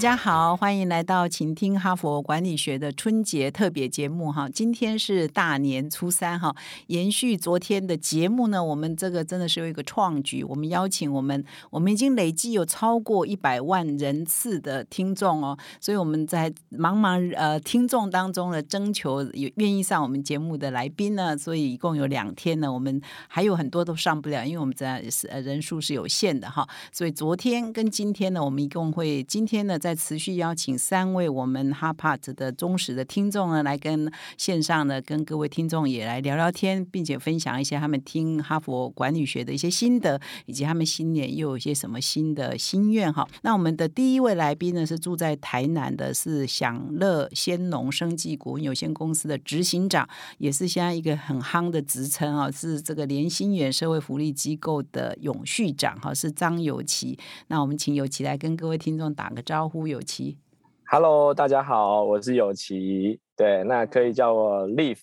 大家好，欢迎来到请听哈佛管理学的春节特别节目哈。今天是大年初三哈，延续昨天的节目呢，我们这个真的是有一个创举，我们邀请我们，我们已经累计有超过一百万人次的听众哦，所以我们在茫茫呃听众当中呢，征求有愿意上我们节目的来宾呢，所以一共有两天呢，我们还有很多都上不了，因为我们在是人数是有限的哈，所以昨天跟今天呢，我们一共会今天呢。在持续邀请三位我们哈帕特的忠实的听众呢，来跟线上呢跟各位听众也来聊聊天，并且分享一些他们听哈佛管理学的一些心得，以及他们新年又有一些什么新的心愿哈。那我们的第一位来宾呢是住在台南的，是享乐鲜农生技股份有限公司的执行长，也是现在一个很夯的职称啊，是这个连心远社会福利机构的永续长哈，是张友琪。那我们请友琪来跟各位听众打个招呼。呼有奇，Hello，大家好，我是有奇，对，那可以叫我 Leaf，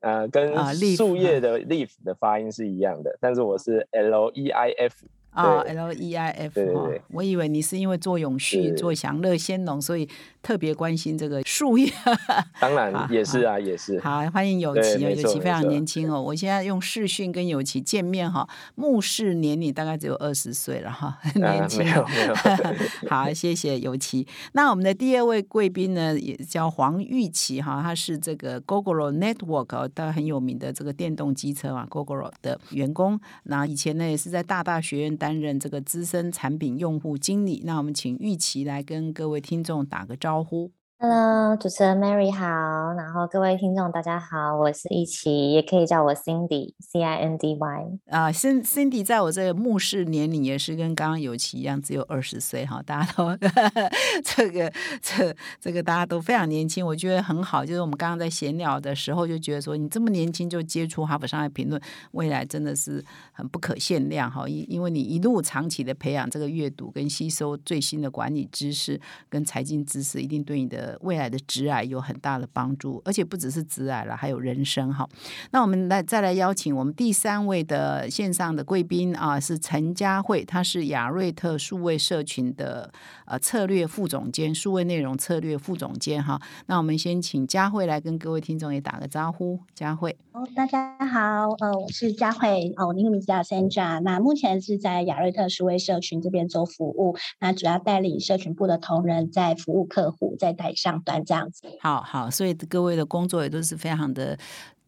呃，跟树叶的 Leaf 的发音是一样的，但是我是 L E I F。啊，L E I F 哈，我以为你是因为做永续、做享乐先农，所以特别关心这个树叶。当然也是啊，也是。好，欢迎有奇哦，有奇非常年轻哦。我现在用视讯跟有奇见面哈，目视年龄大概只有二十岁了哈，年轻。没有没有。好，谢谢有奇。那我们的第二位贵宾呢，也叫黄玉琪哈，他是这个 Google Network 他很有名的这个电动机车啊，Google 的员工。那以前呢，也是在大大学院担任这个资深产品用户经理，那我们请玉琪来跟各位听众打个招招呼。Hello，主持人 Mary 好，然后各位听众大家好，我是一奇，也可以叫我 Cindy，C I N D Y。啊，Cin Cindy 在我这个目视年龄也是跟刚刚有奇一样，只有二十岁哈，大家都 这个这这个大家都非常年轻，我觉得很好。就是我们刚刚在闲聊的时候就觉得说，你这么年轻就接触哈佛商业评论，未来真的是很不可限量哈，因因为你一路长期的培养这个阅读跟吸收最新的管理知识跟财经知识，一定对你的。未来的直癌有很大的帮助，而且不只是直癌了，还有人生哈。那我们来再来邀请我们第三位的线上的贵宾啊，是陈佳慧，她是亚瑞特数位社群的呃策略副总监，数位内容策略副总监哈。那我们先请佳慧来跟各位听众也打个招呼，佳慧。哦，大家好，呃，我是佳慧，哦，我的名字叫 Sandra，那目前是在亚瑞特数位社群这边做服务，那主要带领社群部的同仁在服务客户，在带。上端这样子，好好，所以各位的工作也都是非常的。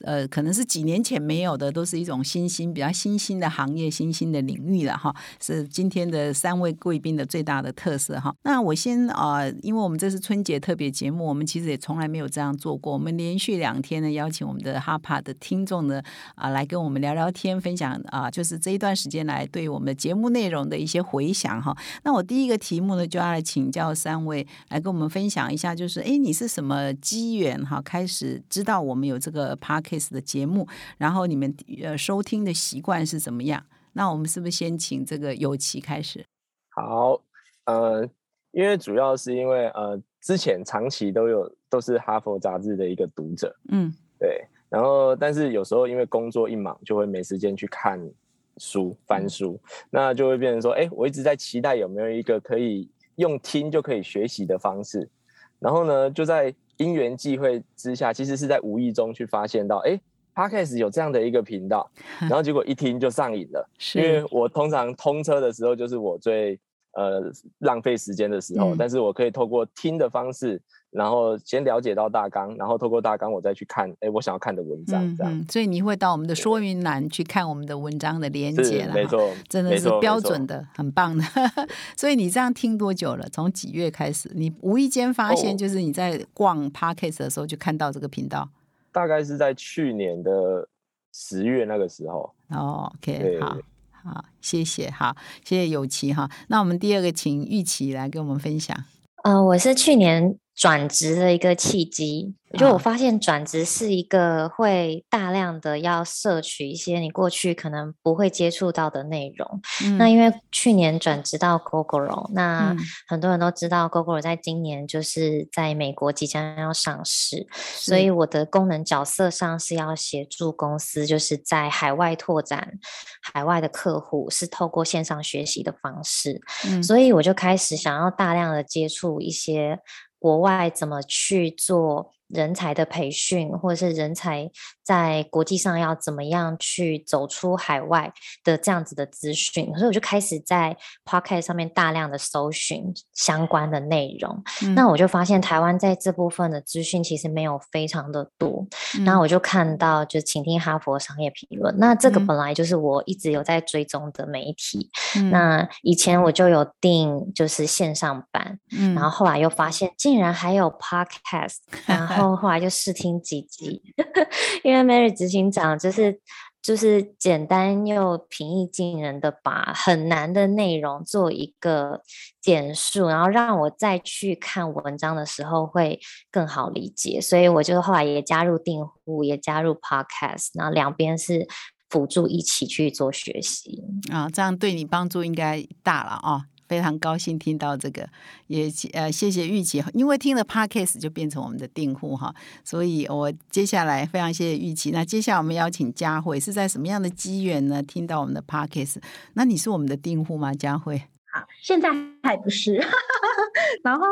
呃，可能是几年前没有的，都是一种新兴、比较新兴的行业、新兴的领域了哈。是今天的三位贵宾的最大的特色哈。那我先啊，因为我们这是春节特别节目，我们其实也从来没有这样做过。我们连续两天呢，邀请我们的哈帕的听众呢啊，来跟我们聊聊天，分享啊，就是这一段时间来对我们的节目内容的一些回想哈。那我第一个题目呢，就要来请教三位来跟我们分享一下，就是哎，你是什么机缘哈，开始知道我们有这个 park。Case 的节目，然后你们呃收听的习惯是怎么样？那我们是不是先请这个尤其开始？好，呃，因为主要是因为呃之前长期都有都是哈佛杂志的一个读者，嗯，对，然后但是有时候因为工作一忙，就会没时间去看书翻书，那就会变成说，哎，我一直在期待有没有一个可以用听就可以学习的方式，然后呢，就在。因缘际会之下，其实是在无意中去发现到，哎，Podcast 有这样的一个频道，然后结果一听就上瘾了。因为我通常通车的时候，就是我最呃浪费时间的时候，但是我可以透过听的方式。然后先了解到大纲，然后透过大纲我再去看，哎，我想要看的文章这样。所以你会到我们的说明栏去看我们的文章的连接了，没错，真的是标准的，很棒的。所以你这样听多久了？从几月开始？你无意间发现，就是你在逛 Parkes 的时候就看到这个频道。大概是在去年的十月那个时候。哦，OK，好，好，谢谢，好，谢谢有奇哈。那我们第二个请玉琪来跟我们分享。呃，我是去年转职的一个契机，就我发现转职是一个会大量的要摄取一些你过去可能不会接触到的内容。那因为去年转职到 Google，那很多人都知道 Google 在今年就是在美国即将要上市，所以我的功能角色上是要协助公司，就是在海外拓展海外的客户，是透过线上学习的方式。所以我就开始想要大量的接触一些。国外怎么去做？人才的培训，或者是人才在国际上要怎么样去走出海外的这样子的资讯，所以我就开始在 Podcast 上面大量的搜寻相关的内容。那我就发现台湾在这部分的资讯其实没有非常的多。然后我就看到，就请听哈佛商业评论。那这个本来就是我一直有在追踪的媒体。那以前我就有订就是线上版，然后后来又发现竟然还有 Podcast，然。后后来就试听几集，因为 Mary 执行长就是就是简单又平易近人的把很难的内容做一个简述，然后让我再去看文章的时候会更好理解，所以我就后来也加入订户，也加入 Podcast，然后两边是辅助一起去做学习啊，这样对你帮助应该大了啊。非常高兴听到这个，也呃谢谢玉琪，因为听了 podcast 就变成我们的订户哈，所以我接下来非常谢谢玉琪。那接下来我们邀请佳慧，是在什么样的机缘呢？听到我们的 podcast，那你是我们的订户吗？佳慧？好，现在还不是，然后。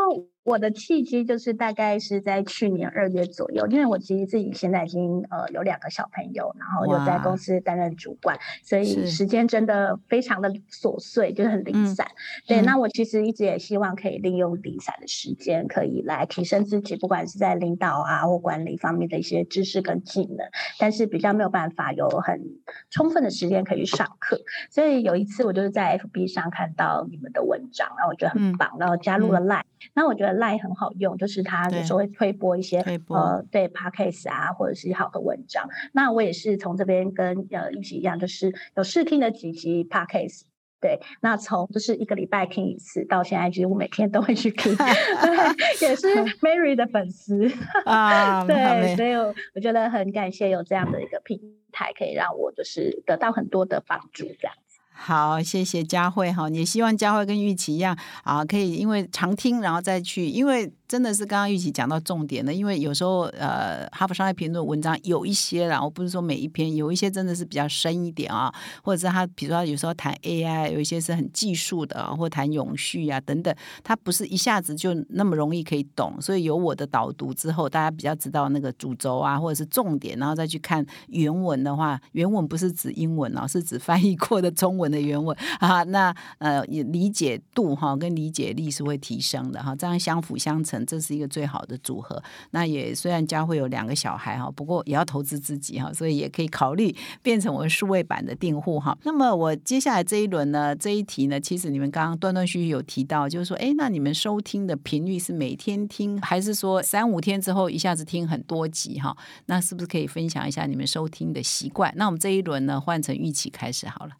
我的契机就是大概是在去年二月左右，因为我其实自己现在已经呃有两个小朋友，然后又在公司担任主管，所以时间真的非常的琐碎，就是很零散。对，那我其实一直也希望可以利用零散的时间，可以来提升自己，不管是在领导啊或管理方面的一些知识跟技能，但是比较没有办法有很充分的时间可以上课。所以有一次我就是在 FB 上看到你们的文章，然后我觉得很棒，然后加入了 Line，那我觉得。赖很好用，就是它有时候会推播一些呃对 podcast 啊，或者是好的文章。那我也是从这边跟呃一起一样，就是有试听的几集 podcast。对，那从就是一个礼拜听一次，到现在几乎每天都会去听，对，也是 Mary 的粉丝 啊。对，所以我觉得很感谢有这样的一个平台，可以让我就是得到很多的帮助，这样。好，谢谢佳慧哈，也希望佳慧跟玉琪一样啊，可以因为常听，然后再去，因为。真的是刚刚玉琪讲到重点的，因为有时候呃，哈佛商业评论文章有一些啦，我不是说每一篇，有一些真的是比较深一点啊，或者是他比如说有时候谈 AI，有一些是很技术的，或谈永续啊等等，它不是一下子就那么容易可以懂，所以有我的导读之后，大家比较知道那个主轴啊，或者是重点，然后再去看原文的话，原文不是指英文哦，是指翻译过的中文的原文啊，那呃理解度哈跟理解力是会提升的哈，这样相辅相成。这是一个最好的组合。那也虽然家会有两个小孩哈，不过也要投资自己哈，所以也可以考虑变成我们数位版的订户哈。那么我接下来这一轮呢，这一题呢，其实你们刚刚断断续续有提到，就是说，哎，那你们收听的频率是每天听，还是说三五天之后一下子听很多集哈？那是不是可以分享一下你们收听的习惯？那我们这一轮呢，换成预期开始好了，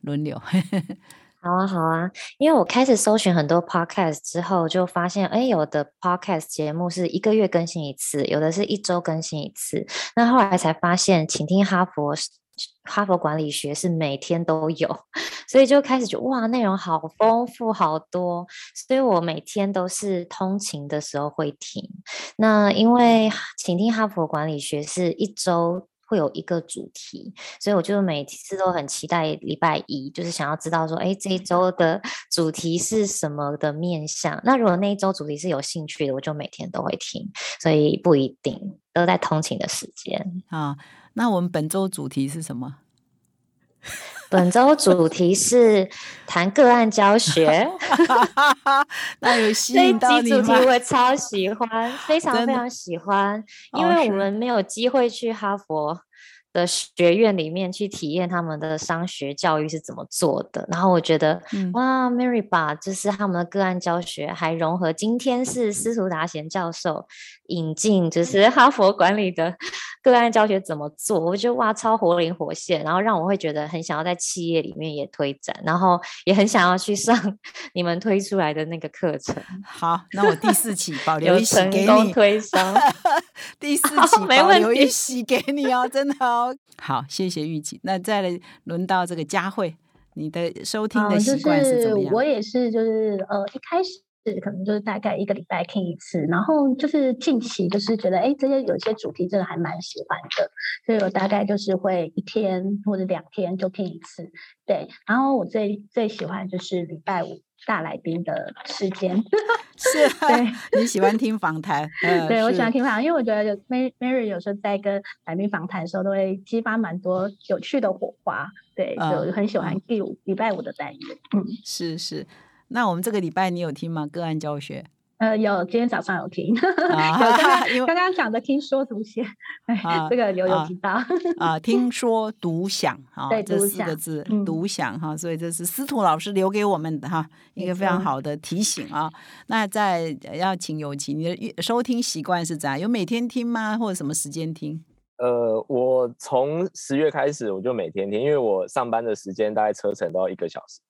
轮流。好啊，好啊，因为我开始搜寻很多 podcast 之后，就发现，哎，有的 podcast 节目是一个月更新一次，有的是一周更新一次。那后来才发现，请听哈佛哈佛管理学是每天都有，所以就开始觉得哇，内容好丰富，好多，所以我每天都是通勤的时候会听。那因为请听哈佛管理学是一周。会有一个主题，所以我就每次都很期待礼拜一，就是想要知道说，哎，这一周的主题是什么的面向。那如果那一周主题是有兴趣的，我就每天都会听，所以不一定都在通勤的时间啊。那我们本周主题是什么？本周主题是谈个案教学，那有吸引到你吗？主题我超喜欢，非常非常喜欢，因为我们没有机会去哈佛的学院里面去体验他们的商学教育是怎么做的。然后我觉得，哇，Mary 把就是他们的个案教学还融合，今天是司徒达贤教授引进，就是哈佛管理的。个案教学怎么做，我觉得哇超活灵活现，然后让我会觉得很想要在企业里面也推展，然后也很想要去上 你们推出来的那个课程。好，那我第四期保留一席给你推销，第四期保留一席给你哦，真的哦。好，谢谢玉琪。那再来轮到这个佳慧，你的收听的习惯是怎么样？我也是，就是呃，一开始。是，可能就是大概一个礼拜听一次，然后就是近期就是觉得，哎，这些有些主题真的还蛮喜欢的，所以我大概就是会一天或者两天就听一次。对，然后我最最喜欢就是礼拜五大来宾的时间，是，对，你喜欢听访谈？嗯 对我喜欢听访谈，因为我觉得 Mary 有时候在跟来宾访谈的时候，都会激发蛮多有趣的火花。对，就很喜欢第五礼拜五的单元。嗯，是是。那我们这个礼拜你有听吗？个案教学？呃，有，今天早上有听。刚刚讲的听说读写，这个有有提到啊。听说读想啊，这四个字读想哈，所以这是司徒老师留给我们的哈一个非常好的提醒啊。那在要请友情，你的收听习惯是怎样？有每天听吗？或者什么时间听？呃，我从十月开始我就每天听，因为我上班的时间大概车程都要一个小时。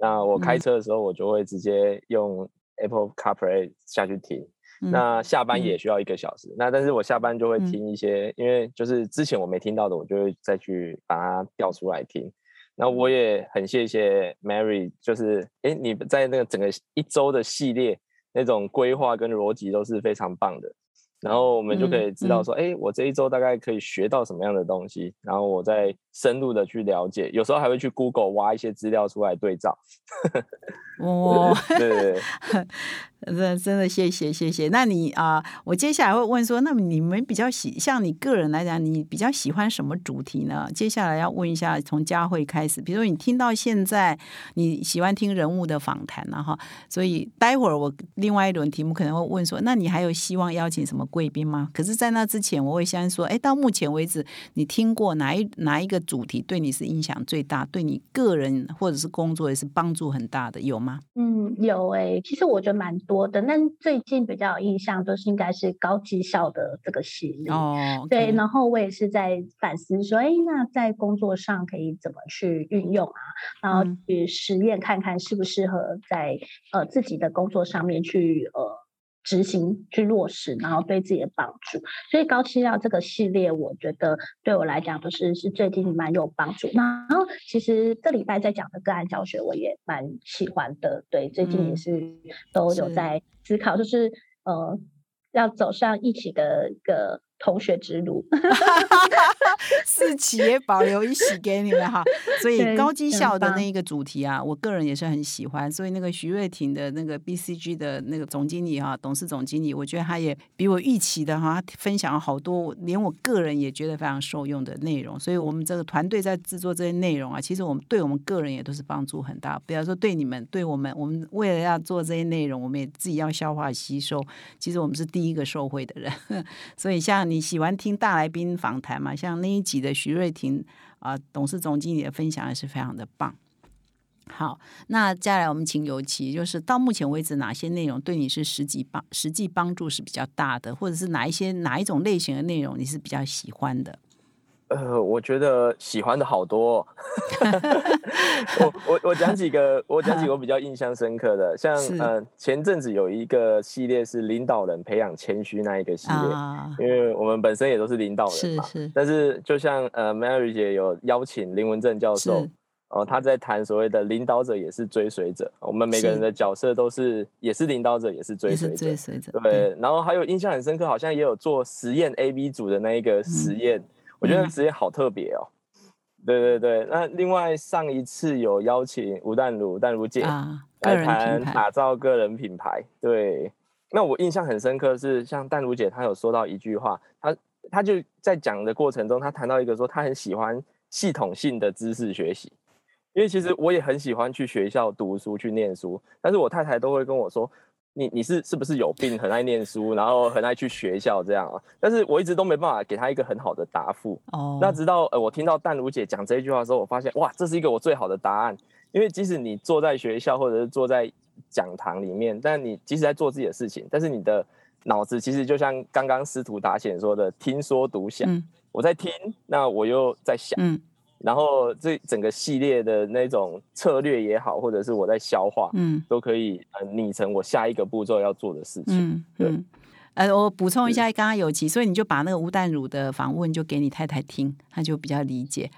那我开车的时候，我就会直接用 Apple CarPlay 下去听。那下班也需要一个小时。那但是我下班就会听一些，因为就是之前我没听到的，我就会再去把它调出来听。那我也很谢谢 Mary，就是哎，你在那个整个一周的系列那种规划跟逻辑都是非常棒的。然后我们就可以知道说，哎，我这一周大概可以学到什么样的东西，然后我再深入的去了解，有时候还会去 Google 挖一些资料出来对照。哦，对。真真的谢谢谢谢，那你啊，我接下来会问说，那你们比较喜，像你个人来讲，你比较喜欢什么主题呢？接下来要问一下，从佳慧开始，比如说你听到现在你喜欢听人物的访谈了哈，所以待会儿我另外一轮题目可能会问说，那你还有希望邀请什么贵宾吗？可是，在那之前，我会先说，哎，到目前为止，你听过哪一哪一个主题对你是影响最大，对你个人或者是工作也是帮助很大的，有吗？嗯，有哎，其实我觉得蛮。多的，但最近比较有印象都是应该是高绩效的这个系列哦，对，然后我也是在反思说，哎，那在工作上可以怎么去运用啊？然后去实验看看适不适合在呃自己的工作上面去呃执行去落实，然后对自己的帮助。所以高绩效这个系列，我觉得对我来讲就是是最近蛮有帮助。然后其实这礼拜在讲的个案教学，我也蛮喜欢的。对，最近也是都有在思考，就是呃，要走上一起的一个。同学之路，四期也保留一席给你们哈。所以高绩效的那一个主题啊，我个人也是很喜欢。所以那个徐瑞婷的那个 BCG 的那个总经理哈，董事总经理，我觉得他也比我预期的哈，分享了好多，连我个人也觉得非常受用的内容。所以我们这个团队在制作这些内容啊，其实我们对我们个人也都是帮助很大。比方说对你们，对我们，我们为了要做这些内容，我们也自己要消化吸收。其实我们是第一个受惠的人。所以像。你喜欢听大来宾访谈嘛？像那一集的徐瑞婷啊，董事总经理的分享也是非常的棒。好，那接下来我们请尤其，就是到目前为止哪些内容对你是实际帮实际帮助是比较大的，或者是哪一些哪一种类型的内容你是比较喜欢的？呃，我觉得喜欢的好多。我我我讲几个，我讲几个我比较印象深刻的，像呃前阵子有一个系列是领导人培养谦虚那一个系列，啊因为我们本身也都是领导人嘛。是是。但是就像呃 Mary 姐有邀请林文正教授，哦他在谈所谓的领导者也是追随者，我们每个人的角色都是也是领导者也是追随者。追随者。对，然后还有印象很深刻，好像也有做实验 A B 组的那一个实验。我觉得职业好特别哦，对对对。那另外上一次有邀请吴淡如、淡如姐来谈打造个人品牌，对。那我印象很深刻是，像淡如姐她有说到一句话，她她就在讲的过程中，她谈到一个说，她很喜欢系统性的知识学习，因为其实我也很喜欢去学校读书去念书，但是我太太都会跟我说。你你是是不是有病？很爱念书，然后很爱去学校这样啊？但是我一直都没办法给他一个很好的答复。哦，那直到呃我听到淡如姐讲这一句话的时候，我发现哇，这是一个我最好的答案。因为即使你坐在学校或者是坐在讲堂里面，但你即使在做自己的事情，但是你的脑子其实就像刚刚司徒达显说的，听说读想，我在听，那我又在想，然后这整个系列的那种策略也好，或者是我在消化，嗯，都可以呃拟成我下一个步骤要做的事情，对。呃，我补充一下，刚刚有奇，所以你就把那个吴淡如的访问就给你太太听，她就比较理解。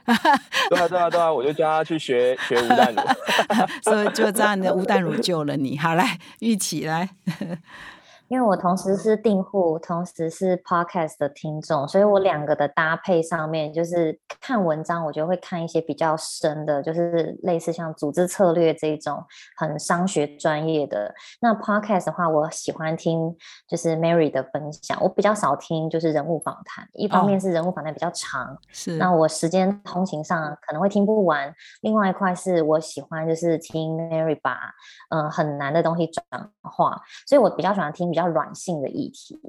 对啊，对啊，对啊，我就叫她去学 学吴淡如，所以就这样的吴淡如救了你。好，来玉琪来。因为我同时是订户，同时是 podcast 的听众，所以我两个的搭配上面，就是看文章，我觉得会看一些比较深的，就是类似像组织策略这种很商学专业的。那 podcast 的话，我喜欢听就是 Mary 的分享，我比较少听就是人物访谈。一方面是人物访谈比较长，是那我时间通勤上可能会听不完；另外一块是我喜欢就是听 Mary 把嗯很难的东西转化，所以我比较喜欢听比较。较软性的议题，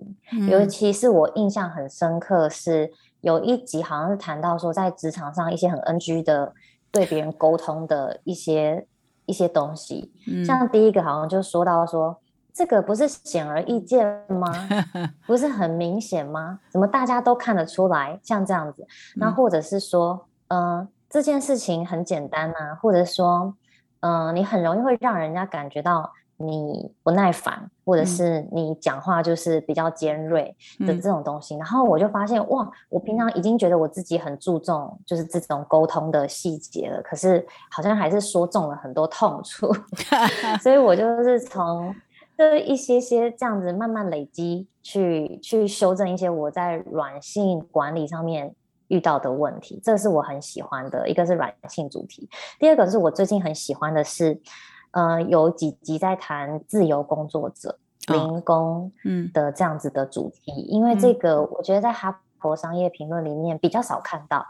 尤其是我印象很深刻，是有一集好像是谈到说，在职场上一些很 NG 的对别人沟通的一些一些东西。像第一个好像就说到说，这个不是显而易见吗？不是很明显吗？怎么大家都看得出来？像这样子，那或者是说，嗯，这件事情很简单啊，或者说，嗯，你很容易会让人家感觉到。你不耐烦，或者是你讲话就是比较尖锐的这种东西，然后我就发现哇，我平常已经觉得我自己很注重就是这种沟通的细节了，可是好像还是说中了很多痛处，所以我就是从这一些些这样子慢慢累积，去去修正一些我在软性管理上面遇到的问题，这是我很喜欢的一个是软性主题，第二个是我最近很喜欢的是。呃，有几集在谈自由工作者零工嗯的这样子的主题，因为这个我觉得在哈佛商业评论里面比较少看到。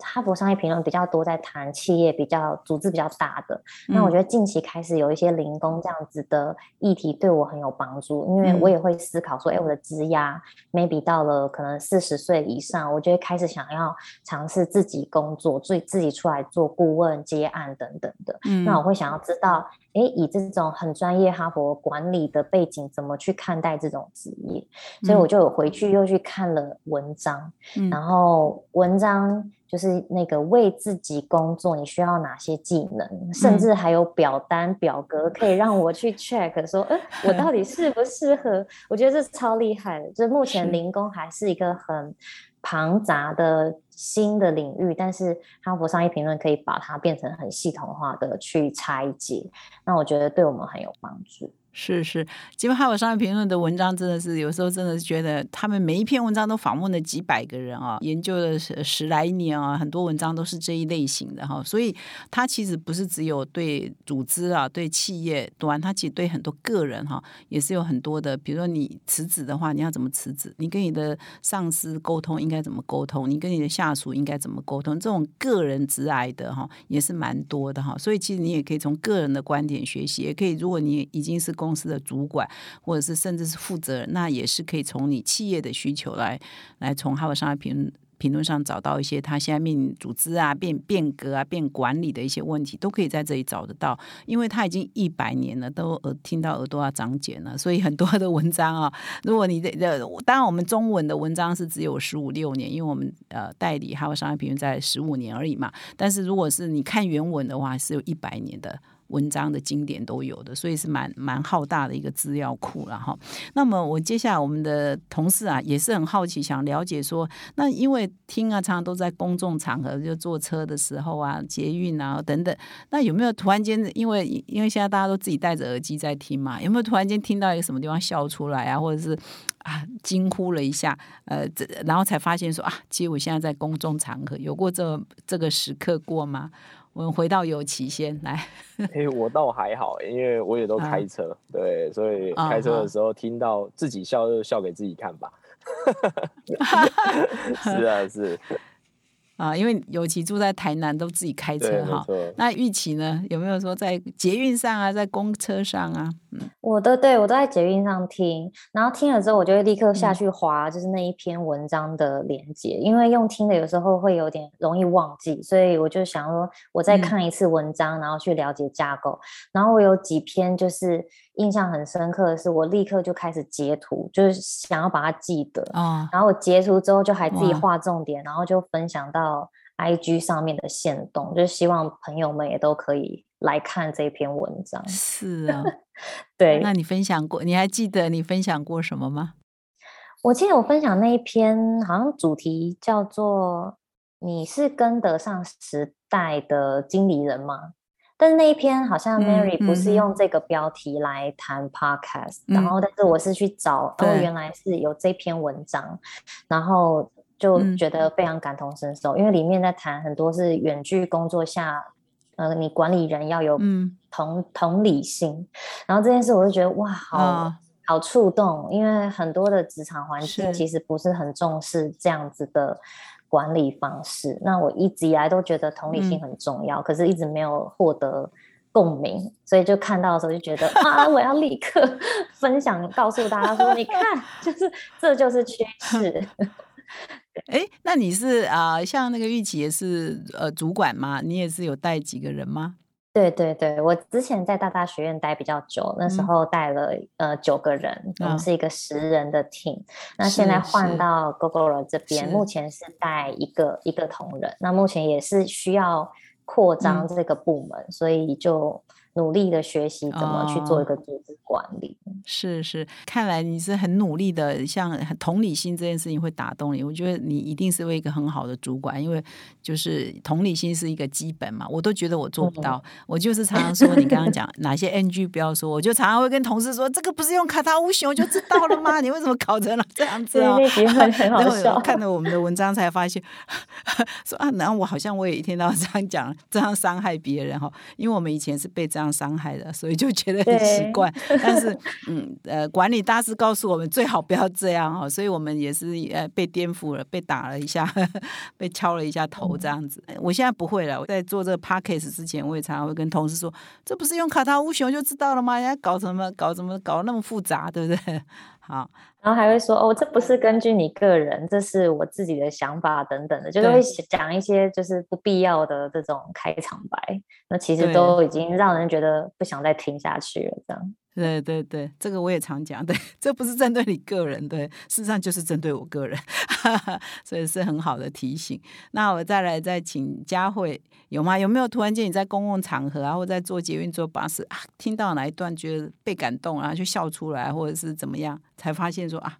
哈佛商业评论比较多在谈企业比较组织比较大的，那我觉得近期开始有一些零工这样子的议题对我很有帮助，因为我也会思考说，哎，我的职压 maybe 到了可能四十岁以上，我就会开始想要尝试自己工作，自自己出来做顾问、接案等等的。那我会想要知道，哎，以这种很专业哈佛管理的背景，怎么去看待这种职业？所以我就有回去又去看了文章，然后文章。就是那个为自己工作，你需要哪些技能？甚至还有表单表格可以让我去 check，说，嗯，我到底适不适合？我觉得这超厉害的。就是目前零工还是一个很庞杂的新的领域，但是哈佛商业评论可以把它变成很系统化的去拆解，那我觉得对我们很有帮助。是是，基本哈佛商业评论的文章真的是有时候真的是觉得他们每一篇文章都访问了几百个人啊，研究了十十来年啊，很多文章都是这一类型的哈，所以它其实不是只有对组织啊、对企业端，它其实对很多个人哈也是有很多的。比如说你辞职的话，你要怎么辞职？你跟你的上司沟通应该怎么沟通？你跟你的下属应该怎么沟通？这种个人直癌的哈也是蛮多的哈，所以其实你也可以从个人的观点学习，也可以如果你已经是公公司的主管，或者是甚至是负责人，那也是可以从你企业的需求来来从哈佛商业评评论上找到一些他现在面临组织啊变变革啊变管理的一些问题，都可以在这里找得到。因为他已经一百年了，都耳听到耳朵要长茧了，所以很多的文章啊，如果你的当然我们中文的文章是只有十五六年，因为我们呃代理哈佛商业评论在十五年而已嘛。但是如果是你看原文的话，是有一百年的。文章的经典都有的，所以是蛮蛮浩大的一个资料库了哈。那么我接下来我们的同事啊也是很好奇，想了解说，那因为听啊常常都在公众场合，就坐车的时候啊、捷运啊等等，那有没有突然间，因为因为现在大家都自己戴着耳机在听嘛，有没有突然间听到一个什么地方笑出来啊，或者是啊惊呼了一下，呃，这然后才发现说啊，其实我现在在公众场合，有过这这个时刻过吗？我们回到尤其先来，哎，我倒还好，因为我也都开车，对，所以开车的时候听到自己笑就笑给自己看吧。是啊，是啊，因为尤其住在台南，都自己开车哈。那玉琪呢，有没有说在捷运上啊，在公车上啊？嗯，我都对我都在捷运上听，然后听了之后，我就会立刻下去划，就是那一篇文章的连接，因为用听的有时候会有点容易忘记，所以我就想说，我再看一次文章，然后去了解架构。然后我有几篇就是印象很深刻的是，我立刻就开始截图，就是想要把它记得啊。然后我截图之后，就还自己画重点，然后就分享到 IG 上面的线动，就希望朋友们也都可以。来看这篇文章是啊，对。那你分享过？你还记得你分享过什么吗？我记得我分享那一篇，好像主题叫做“你是跟得上时代的经理人吗？”但是那一篇好像 Mary 不是用这个标题来谈 Podcast，然后但是我是去找，哦，原来是有这篇文章，然后就觉得非常感同身受，因为里面在谈很多是远距工作下。呃，你管理人要有同同理心，然后这件事我就觉得哇，好好触动，因为很多的职场环境其实不是很重视这样子的管理方式。那我一直以来都觉得同理心很重要，可是一直没有获得共鸣，所以就看到的时候就觉得啊，我要立刻 分享告诉大家说，你看，就是这就是趋势。哎，那你是啊，像那个玉琪也是呃主管吗？你也是有带几个人吗？对对对，我之前在大大学院待比较久，那时候带了呃九个人，我们是一个十人的 team。那现在换到 Google 这边，目前是带一个一个同仁。那目前也是需要扩张这个部门，所以就。努力的学习怎么去做一个组织管理，是是，看来你是很努力的，像同理心这件事情会打动你。我觉得你一定是为一个很好的主管，因为就是同理心是一个基本嘛。我都觉得我做不到，我就是常常说你刚刚讲哪些 NG 不要说，我就常常会跟同事说，这个不是用卡塔乌熊就知道了吗？你为什么搞成了这样子啊？那集会很 好笑，看了我们的文章才发现，说啊，然后我好像我也一天到晚这样讲，这样伤害别人哈，因为我们以前是被这样。伤害的，所以就觉得很奇怪。但是，嗯，呃，管理大师告诉我们最好不要这样哈，所以我们也是呃被颠覆了，被打了一下，被敲了一下头这样子。我现在不会了。我在做这个 p a c k a g e 之前，我也常常会跟同事说：“这不是用卡塔乌熊就知道了吗？人家搞什么搞什么搞那么复杂，对不对？” 好。然后还会说哦，这不是根据你个人，这是我自己的想法等等的，就是会讲一些就是不必要的这种开场白，那其实都已经让人觉得不想再听下去了，这样。对对对，这个我也常讲。对，这不是针对你个人，对，事实上就是针对我个人，所以是很好的提醒。那我再来再请佳慧，有吗？有没有突然间你在公共场合啊，或在坐捷运、坐巴士啊，听到哪一段觉得被感动，然后就笑出来，或者是怎么样，才发现说啊，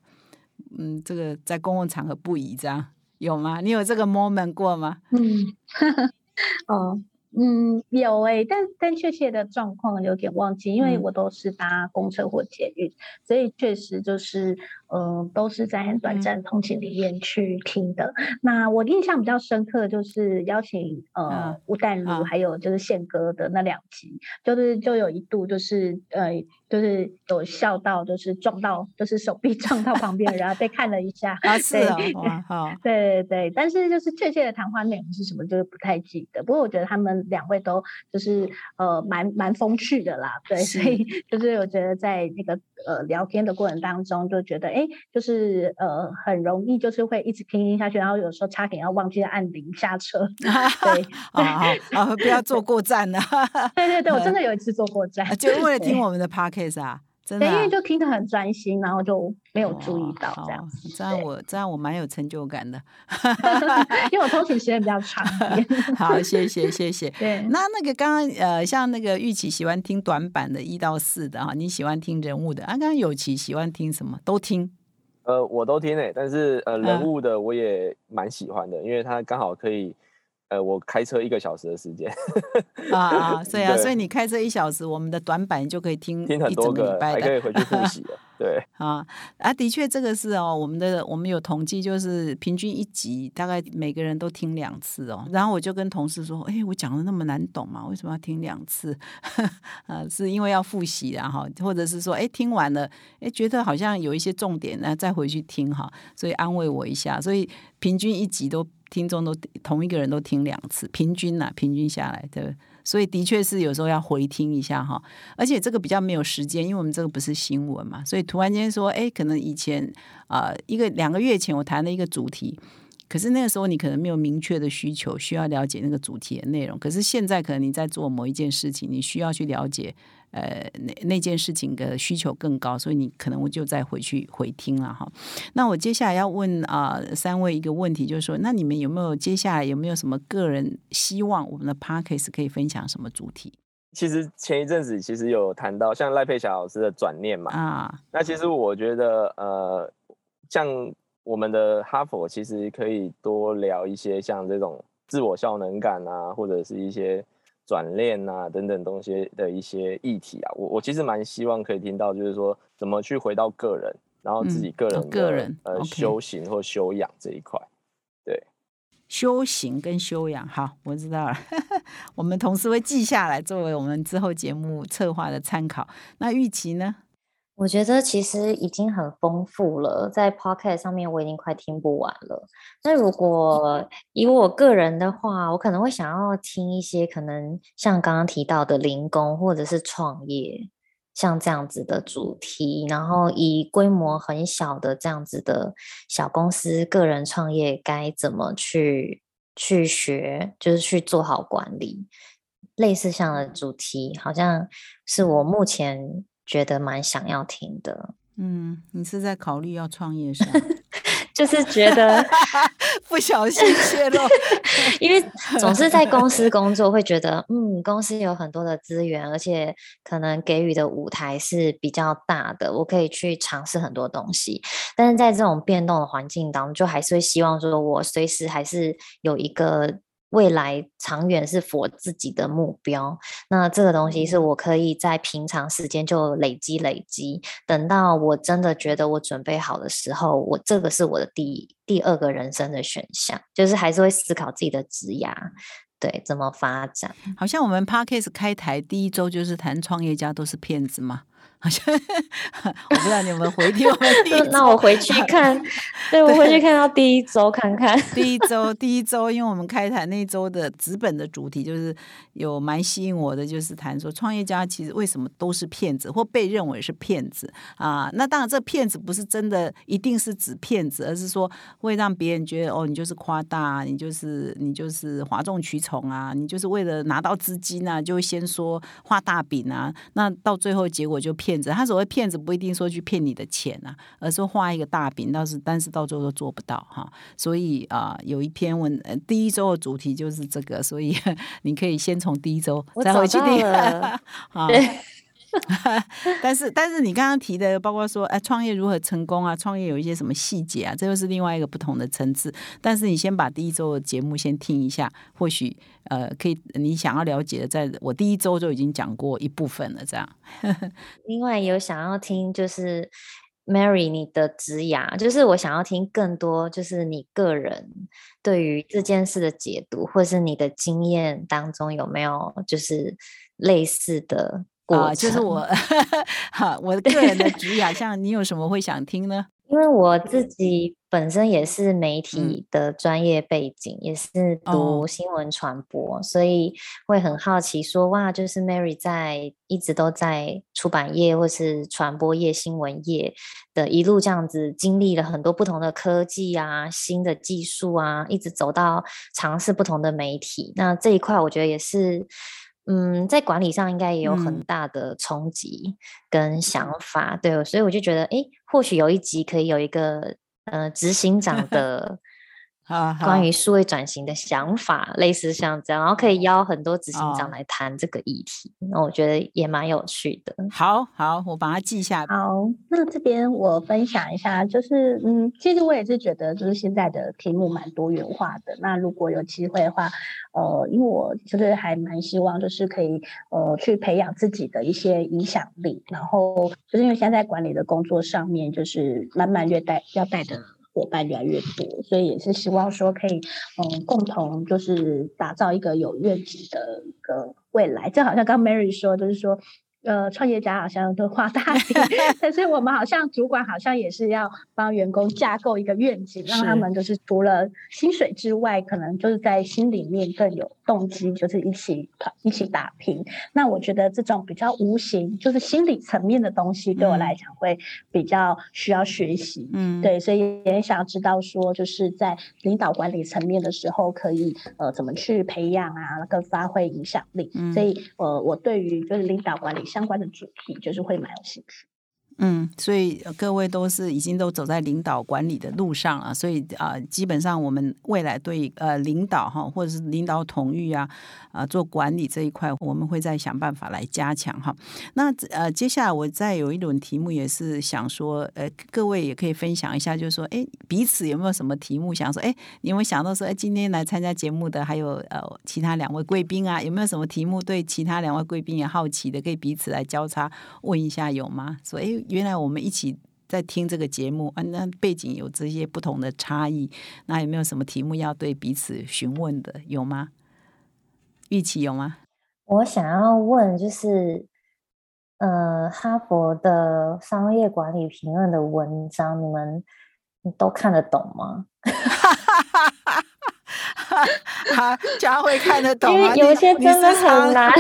嗯，这个在公共场合不宜这样，有吗？你有这个 moment 过吗？嗯，哦。嗯，有诶，但但确切的状况有点忘记，因为我都是搭公车或捷运，所以确实就是。嗯，都是在很短暂通勤里面去听的。那我印象比较深刻的，就是邀请呃吴淡如还有就是宪哥的那两集，就是就有一度就是呃就是有笑到，就是撞到，就是手臂撞到旁边，然后被看了一下。啊，是啊，好，对对对，但是就是确切的谈话内容是什么，就是不太记得。不过我觉得他们两位都就是呃蛮蛮风趣的啦，对，所以就是我觉得在那个呃聊天的过程当中，就觉得。哎，就是呃，很容易就是会一直拼音下去，然后有时候差点要忘记按铃下车。对，啊啊不要坐过站了。对对对，我真的 有一次坐过站，就为了听我们的 podcast 啊。对，因为就听得很专心，然后就没有注意到这样子。这样我这样我蛮有成就感的，因为我通勤时间比较 长。好，谢谢谢谢。对，那那个刚刚呃，像那个玉琪喜欢听短版的一到四的哈，你喜欢听人物的啊？刚刚有琪喜欢听什么？都听。呃，我都听诶，但是呃，人物的我也蛮喜欢的，因为他刚好可以。呃，我开车一个小时的时间啊啊，对啊，所以你开车一小时，我们的短板就可以听听很多个，还可以回去复习 了。对啊啊，的确这个是哦，我们的我们有统计，就是平均一集大概每个人都听两次哦。然后我就跟同事说，哎，我讲的那么难懂嘛，为什么要听两次？啊，是因为要复习然后或者是说，哎，听完了，哎，觉得好像有一些重点那，再回去听哈，所以安慰我一下。所以平均一集都听众都同一个人都听两次，平均呐，平均下来的。所以的确是有时候要回听一下哈。而且这个比较没有时间，因为我们这个不是新闻嘛，所以突然间说，哎，可能以前啊一个两个月前我谈了一个主题。可是那个时候你可能没有明确的需求，需要了解那个主题的内容。可是现在可能你在做某一件事情，你需要去了解，呃，那那件事情的需求更高，所以你可能我就再回去回听了哈。那我接下来要问啊三位一个问题，就是说，那你们有没有接下来有没有什么个人希望我们的 p a r k a s 可以分享什么主题？其实前一阵子其实有谈到像赖佩霞老师的转念嘛啊，那其实我觉得呃像。我们的哈佛其实可以多聊一些像这种自我效能感啊，或者是一些转念啊等等东西的一些议题啊。我我其实蛮希望可以听到，就是说怎么去回到个人，然后自己个人个人呃修行或修养这一块。对，修行跟修养，好，我知道了。我们同事会记下来，作为我们之后节目策划的参考。那玉琪呢？我觉得其实已经很丰富了，在 Podcast 上面我已经快听不完了。那如果以我个人的话，我可能会想要听一些可能像刚刚提到的零工或者是创业，像这样子的主题，然后以规模很小的这样子的小公司个人创业该怎么去去学，就是去做好管理，类似这样的主题，好像是我目前。觉得蛮想要听的，嗯，你是在考虑要创业是吗？就是觉得 不小心泄露，因为总是在公司工作，会觉得嗯，公司有很多的资源，而且可能给予的舞台是比较大的，我可以去尝试很多东西。但是在这种变动的环境当中，就还是会希望说，我随时还是有一个。未来长远是我自己的目标，那这个东西是我可以在平常时间就累积累积，等到我真的觉得我准备好的时候，我这个是我的第第二个人生的选项，就是还是会思考自己的职涯，对怎么发展。好像我们 Parkes 开台第一周就是谈创业家都是骗子吗？好像我不知道你有没有回听我们第一那我回去看，对我回去看到第一周看看。第一周，第一周，因为我们开台那周的纸本的主题就是有蛮吸引我的，就是谈说创业家其实为什么都是骗子或被认为是骗子啊？那当然，这骗子不是真的一定是指骗子，而是说会让别人觉得哦，你就是夸大，你就是你就是哗众取宠啊，你就是为了拿到资金啊，就先说画大饼啊，那到最后结果就骗。骗子，他所谓骗子不一定说去骗你的钱啊，而是画一个大饼，但是但是到最后都做不到哈。所以啊，有一篇文，第一周的主题就是这个，所以 你可以先从第一周再回去听。好。但是，但是你刚刚提的，包括说，哎，创业如何成功啊？创业有一些什么细节啊？这又是另外一个不同的层次。但是你先把第一周的节目先听一下，或许呃，可以你想要了解的，在我第一周就已经讲过一部分了。这样，另外有想要听就是 Mary 你的职涯，就是我想要听更多，就是你个人对于这件事的解读，或是你的经验当中有没有就是类似的。啊，就是我，哈，我的个人的职业，像你有什么会想听呢？因为我自己本身也是媒体的专业背景，也是读新闻传播，所以会很好奇，说哇，就是 Mary 在一直都在出版业或是传播业、新闻业的一路这样子，经历了很多不同的科技啊、新的技术啊，一直走到尝试不同的媒体。那这一块，我觉得也是。嗯，在管理上应该也有很大的冲击跟想法，对，所以我就觉得，哎，或许有一集可以有一个呃执行长 的。啊，关于数位转型的想法，类似像这样，然后可以邀很多执行长来谈这个议题，那我觉得也蛮有趣的。好好，我把它记下。好，那这边我分享一下，就是嗯，其实我也是觉得，就是现在的题目蛮多元化的。那如果有机会的话，呃，因为我就是还蛮希望，就是可以呃去培养自己的一些影响力，然后就是因为现在管理的工作上面，就是慢慢越带要带的。伙伴越来越多，所以也是希望说可以，嗯，共同就是打造一个有愿景的一个未来。就好像刚 Mary 说，就是说，呃，创业家好像都画大饼，但是我们好像主管好像也是要帮员工架构一个愿景，让他们就是除了薪水之外，可能就是在心里面更有动机，就是一起团一起打拼。那我觉得这种比较无形，就是心理层面的东西，对我来讲会比较需要学习。嗯，对，所以也想要知道说，就是在领导管理层面的时候，可以呃怎么去培养啊，更发挥影响力。所以呃，我对于就是领导管理相关的主题，就是会蛮有兴趣。嗯，所以各位都是已经都走在领导管理的路上了，所以啊，基本上我们未来对呃领导哈，或者是领导统御啊，啊做管理这一块，我们会再想办法来加强哈。那呃，接下来我再有一轮题目，也是想说，呃，各位也可以分享一下，就是说，哎，彼此有没有什么题目想说？哎，你有没有想到说，哎，今天来参加节目的还有呃其他两位贵宾啊，有没有什么题目对其他两位贵宾也好奇的，可以彼此来交叉问一下，有吗？说，哎。原来我们一起在听这个节目啊，那背景有这些不同的差异，那有没有什么题目要对彼此询问的？有吗？玉琪有吗？我想要问，就是呃，哈佛的商业管理评论的文章，你们都看得懂吗？哈，佳慧看得懂吗？有些真的很难。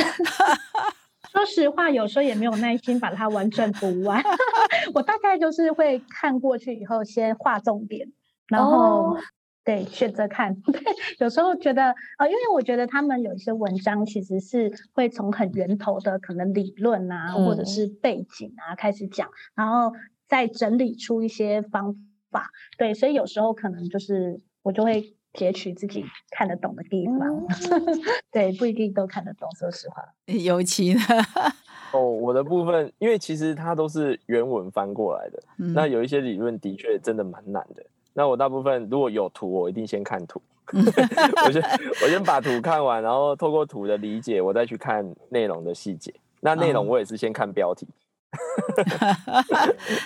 说实话，有时候也没有耐心把它完整读完。我大概就是会看过去以后，先画重点，然后对选择看。对，有时候觉得呃，因为我觉得他们有一些文章其实是会从很源头的可能理论啊，或者是背景啊开始讲，然后再整理出一些方法。对，所以有时候可能就是我就会。截取自己看得懂的地方，对，不一定都看得懂。说实话，尤其呢，哦，我的部分，因为其实它都是原文翻过来的，那有一些理论的确真的蛮难的。那我大部分如果有图，我一定先看图，我先我先把图看完，然后透过图的理解，我再去看内容的细节。那内容我也是先看标题，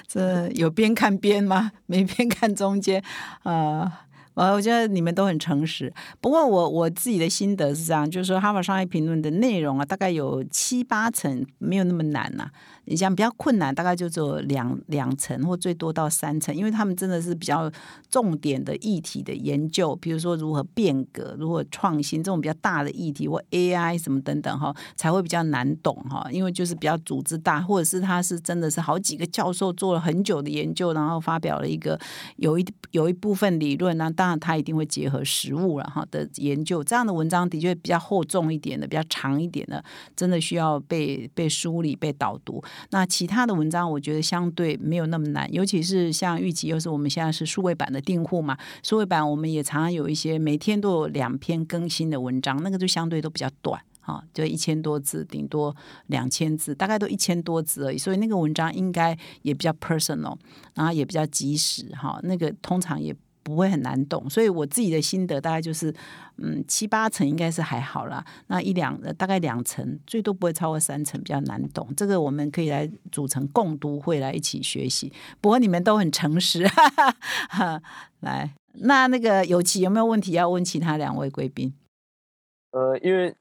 这有边看边吗？没边看中间啊？呃，我觉得你们都很诚实。不过我我自己的心得是这样，就是说《哈佛商业评论》的内容啊，大概有七八成没有那么难呐。你像比较困难，大概就只有两两层或最多到三层，因为他们真的是比较重点的议题的研究，比如说如何变革、如何创新这种比较大的议题，或 AI 什么等等哈，才会比较难懂哈。因为就是比较组织大，或者是他是真的是好几个教授做了很久的研究，然后发表了一个有一有一部分理论，那当然他一定会结合实物了哈的研究。这样的文章的确比较厚重一点的，比较长一点的，真的需要被被梳理、被导读。那其他的文章，我觉得相对没有那么难，尤其是像预期，又是我们现在是数位版的订户嘛，数位版我们也常常有一些每天都有两篇更新的文章，那个就相对都比较短，哈，就一千多字，顶多两千字，大概都一千多字而已，所以那个文章应该也比较 personal，然后也比较及时，哈，那个通常也。不会很难懂，所以我自己的心得大概就是，嗯，七八层应该是还好啦。那一两大概两层，最多不会超过三层，比较难懂。这个我们可以来组成共读会来一起学习。不过你们都很诚实，来，那那个有其有没有问题要问其他两位贵宾？呃，因为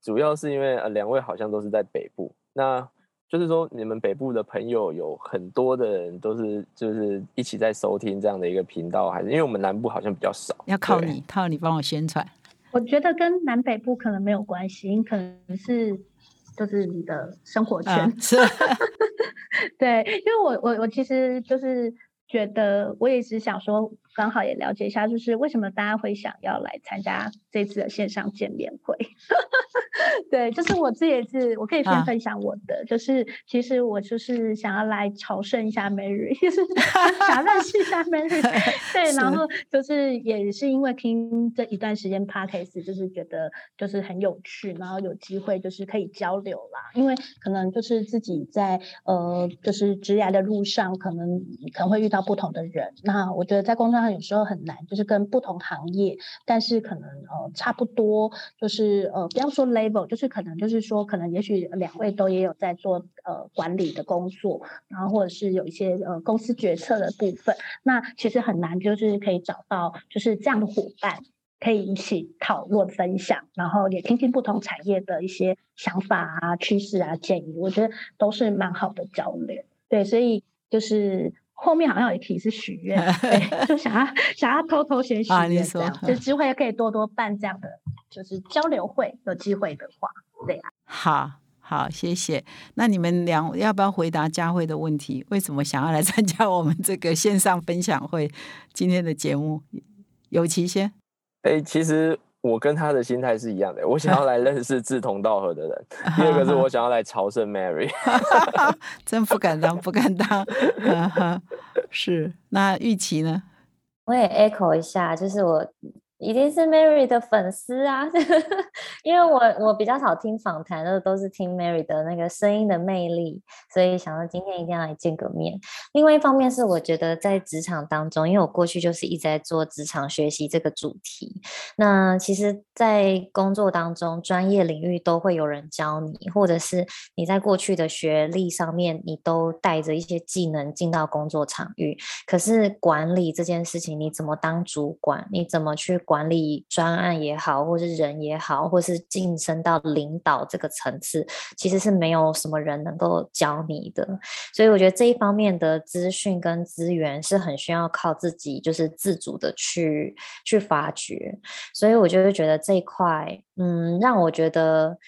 主要是因为呃两位好像都是在北部，那。就是说，你们北部的朋友有很多的人都是就是一起在收听这样的一个频道，还是因为我们南部好像比较少？要靠你，靠你帮我宣传。我觉得跟南北部可能没有关系，可能是就是你的生活圈。是，对，因为我我我其实就是觉得，我也是想说，刚好也了解一下，就是为什么大家会想要来参加这次的线上见面会。对，就是我自己也是，我可以先分享我的，就是其实我就是想要来朝圣一下 Mary，就是 想认识一下 Mary。对，然后就是也是因为听这一段时间 Podcast，就是觉得就是很有趣，然后有机会就是可以交流啦。因为可能就是自己在呃就是职涯的路上，可能可能会遇到不同的人。那我觉得在工作上有时候很难，就是跟不同行业，但是可能呃差不多，就是呃不要说就是可能就是说，可能也许两位都也有在做呃管理的工作，然后或者是有一些呃公司决策的部分，那其实很难就是可以找到就是这样的伙伴。可以一起讨论分享，然后也听听不同产业的一些想法啊、趋势啊、建议，我觉得都是蛮好的交流。对，所以就是后面好像有一题是许愿，对，就想要 想要偷偷先许愿这样，就机会可以多多办这样的，就是交流会，有机会的话，对啊。好，好，谢谢。那你们两要不要回答佳慧的问题？为什么想要来参加我们这个线上分享会？今天的节目，有其先。哎，其实我跟他的心态是一样的，我想要来认识志同道合的人。第二个是我想要来朝圣 Mary，真不敢当，不敢当。是，那玉琪呢？我也 echo 一下，就是我。一定是 Mary 的粉丝啊，因为我我比较少听访谈的，都是听 Mary 的那个声音的魅力，所以想到今天一定要来见个面。另外一方面是我觉得在职场当中，因为我过去就是一直在做职场学习这个主题，那其实，在工作当中，专业领域都会有人教你，或者是你在过去的学历上面，你都带着一些技能进到工作场域。可是管理这件事情，你怎么当主管？你怎么去？管理专案也好，或是人也好，或是晋升到领导这个层次，其实是没有什么人能够教你的。所以我觉得这一方面的资讯跟资源是很需要靠自己，就是自主的去去发掘。所以我就觉得这一块，嗯，让我觉得。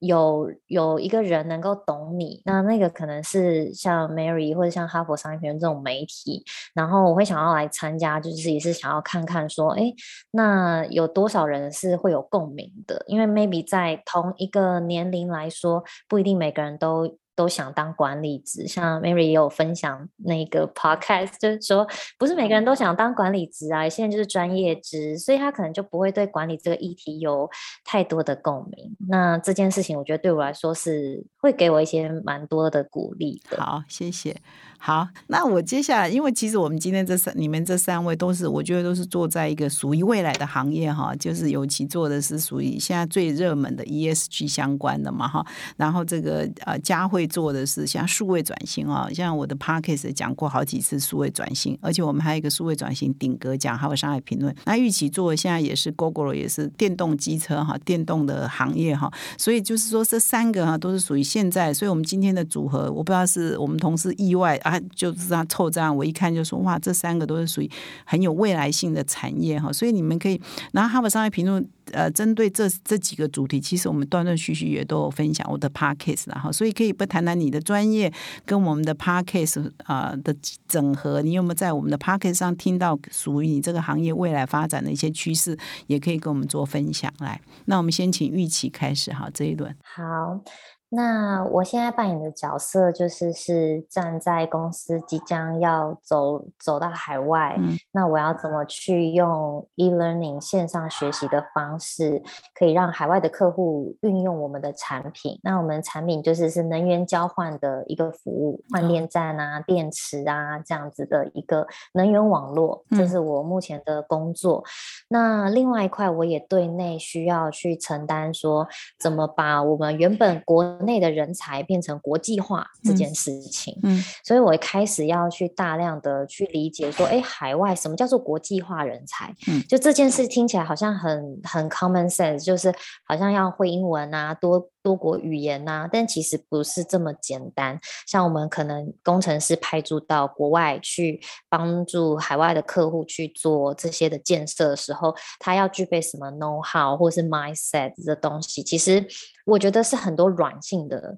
有有一个人能够懂你，那那个可能是像 Mary 或者像哈佛商学院这种媒体，然后我会想要来参加，就是也是想要看看说，哎，那有多少人是会有共鸣的？因为 maybe 在同一个年龄来说，不一定每个人都。都想当管理职，像 Mary 也有分享那个 podcast，就是说不是每个人都想当管理职啊，现在就是专业职，所以他可能就不会对管理这个议题有太多的共鸣。那这件事情，我觉得对我来说是会给我一些蛮多的鼓励的。好，谢谢。好，那我接下来，因为其实我们今天这三，你们这三位都是，我觉得都是做在一个属于未来的行业哈，就是尤其做的是属于现在最热门的 ESG 相关的嘛哈。然后这个呃佳慧做的是像数位转型啊，像我的 Parkes 讲过好几次数位转型，而且我们还有一个数位转型顶格讲，还有上海评论。那玉琪做的现在也是 Google 也是电动机车哈，电动的行业哈。所以就是说这三个哈都是属于现在，所以我们今天的组合，我不知道是我们同事意外。啊，就是这样凑这样，我一看就说哇，这三个都是属于很有未来性的产业哈，所以你们可以，然后哈佛商业评论呃，针对这这几个主题，其实我们断断续续也都有分享我的 p a r k c a s 然后所以可以不谈谈你的专业跟我们的 p a r k c a s 啊的整合，你有没有在我们的 p a r k c a s 上听到属于你这个行业未来发展的一些趋势，也可以跟我们做分享来。那我们先请玉琪开始哈这一轮。好。那我现在扮演的角色就是是站在公司即将要走走到海外，那我要怎么去用 e-learning 线上学习的方式，可以让海外的客户运用我们的产品？那我们产品就是是能源交换的一个服务，换电站啊、电池啊这样子的一个能源网络，这是我目前的工作。那另外一块，我也对内需要去承担，说怎么把我们原本国内的人才变成国际化这件事情，嗯，所以我开始要去大量的去理解说，哎，海外什么叫做国际化人才？嗯，就这件事听起来好像很很 common sense，就是好像要会英文啊，多多国语言呐，但其实不是这么简单。像我们可能工程师派驻到国外去帮助海外的客户去做这些的建设的时候，他要具备什么 know how 或是 mindset 的东西，其实。我觉得是很多软性的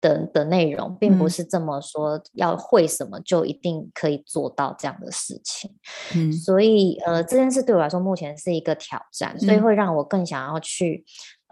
的的内容，并不是这么说要会什么就一定可以做到这样的事情。嗯，所以呃，这件事对我来说目前是一个挑战，所以会让我更想要去。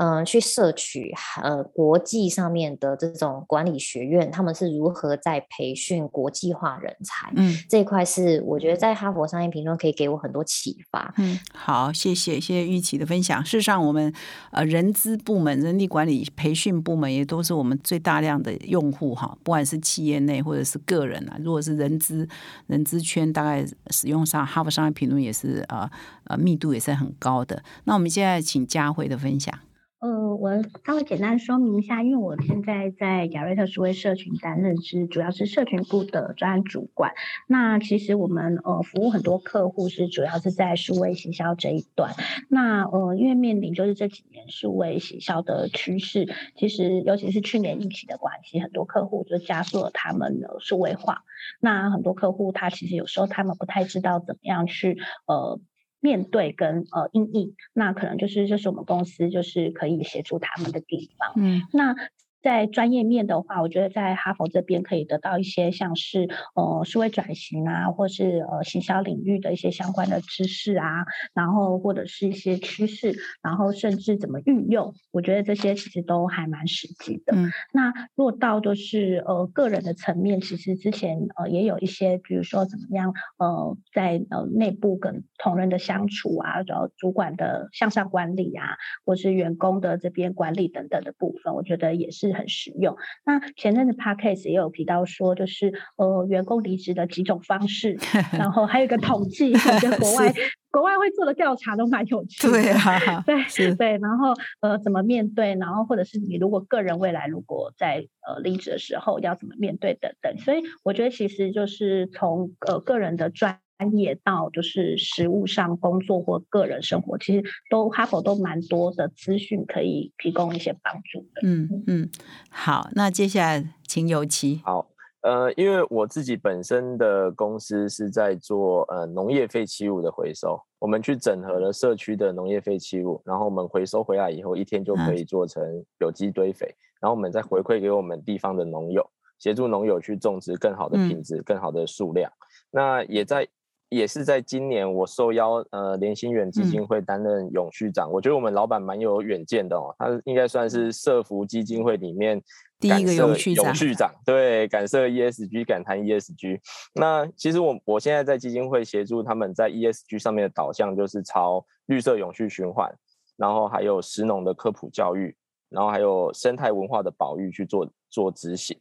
嗯，去摄取呃国际上面的这种管理学院，他们是如何在培训国际化人才？嗯，这一块是我觉得在哈佛商业评论可以给我很多启发。嗯，好，谢谢谢谢玉琪的分享。事实上，我们呃人资部门、人力管理培训部门也都是我们最大量的用户哈，不管是企业内或者是个人啊。如果是人资人资圈，大概使用上哈佛商业评论也是呃呃密度也是很高的。那我们现在请佳慧的分享。呃，我稍微简单说明一下，因为我现在在亚瑞特数位社群担任是主要是社群部的专案主管。那其实我们呃服务很多客户是主要是在数位行销这一段。那呃，因为面临就是这几年数位行销的趋势，其实尤其是去年疫情的关系，很多客户就加速了他们的数位化。那很多客户他其实有时候他们不太知道怎么样去呃。面对跟呃应应，那可能就是就是我们公司就是可以协助他们的地方。嗯，那。在专业面的话，我觉得在哈佛这边可以得到一些像是呃数位转型啊，或是呃行销领域的一些相关的知识啊，然后或者是一些趋势，然后甚至怎么运用，我觉得这些其实都还蛮实际的。那落到就是呃个人的层面，其实之前呃也有一些，比如说怎么样呃在呃内部跟同仁的相处啊，然后主管的向上管理啊，或是员工的这边管理等等的部分，我觉得也是。很实用。那前阵子 Podcast 也有提到说，就是呃员工离职的几种方式，然后还有一个统计，我觉得国外国外会做的调查都蛮有趣的。对啊，对对。然后呃怎么面对，然后或者是你如果个人未来如果在呃离职的时候要怎么面对等等。所以我觉得其实就是从呃个人的专专业到就是实务上工作或个人生活，其实都哈佛都蛮多的资讯可以提供一些帮助的。嗯嗯，好，那接下来请尤其。好，呃，因为我自己本身的公司是在做呃农业废弃物的回收，我们去整合了社区的农业废弃物，然后我们回收回来以后，一天就可以做成有机堆肥，然后我们再回馈给我们地方的农友，协助农友去种植更好的品质、更好的数量。那也在。也是在今年，我受邀呃联心远基金会担任永续长。我觉得我们老板蛮有远见的哦，他应该算是社福基金会里面第一个永续永续长。对，敢设 ESG，敢谈 ESG。那其实我我现在在基金会协助他们在 ESG 上面的导向，就是朝绿色永续循环，然后还有食农的科普教育，然后还有生态文化的保育去做做执行。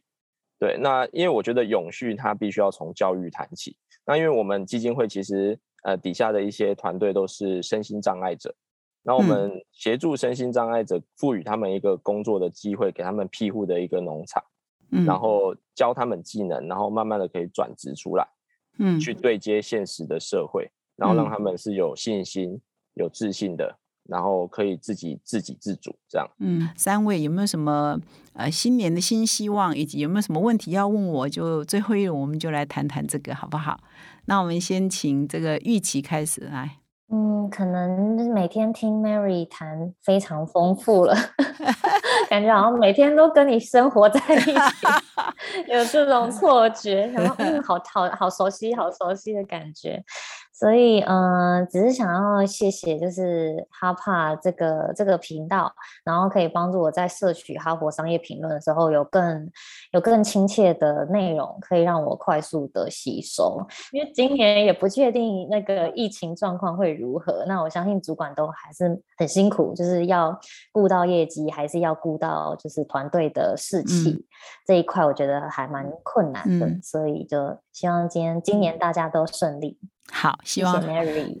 对，那因为我觉得永续它必须要从教育谈起。那因为我们基金会其实呃底下的一些团队都是身心障碍者，那我们协助身心障碍者，赋予他们一个工作的机会，给他们庇护的一个农场，嗯，然后教他们技能，然后慢慢的可以转职出来，嗯，去对接现实的社会，然后让他们是有信心、有自信的。然后可以自己自给自足，这样。嗯，三位有没有什么呃新年的新希望，以及有没有什么问题要问我？就最后一轮，我们就来谈谈这个，好不好？那我们先请这个玉琪开始来。嗯，可能每天听 Mary 谈非常丰富了，感觉好像每天都跟你生活在一起，有这种错觉，然后嗯，好好好熟悉，好熟悉的感觉。所以，嗯，只是想要谢谢，就是哈帕这个这个频道，然后可以帮助我在摄取哈佛商业评论的时候，有更有更亲切的内容，可以让我快速的吸收。因为今年也不确定那个疫情状况会如何，那我相信主管都还是很辛苦，就是要顾到业绩，还是要顾到就是团队的士气这一块，我觉得还蛮困难的。所以就希望今天今年大家都顺利。好，希望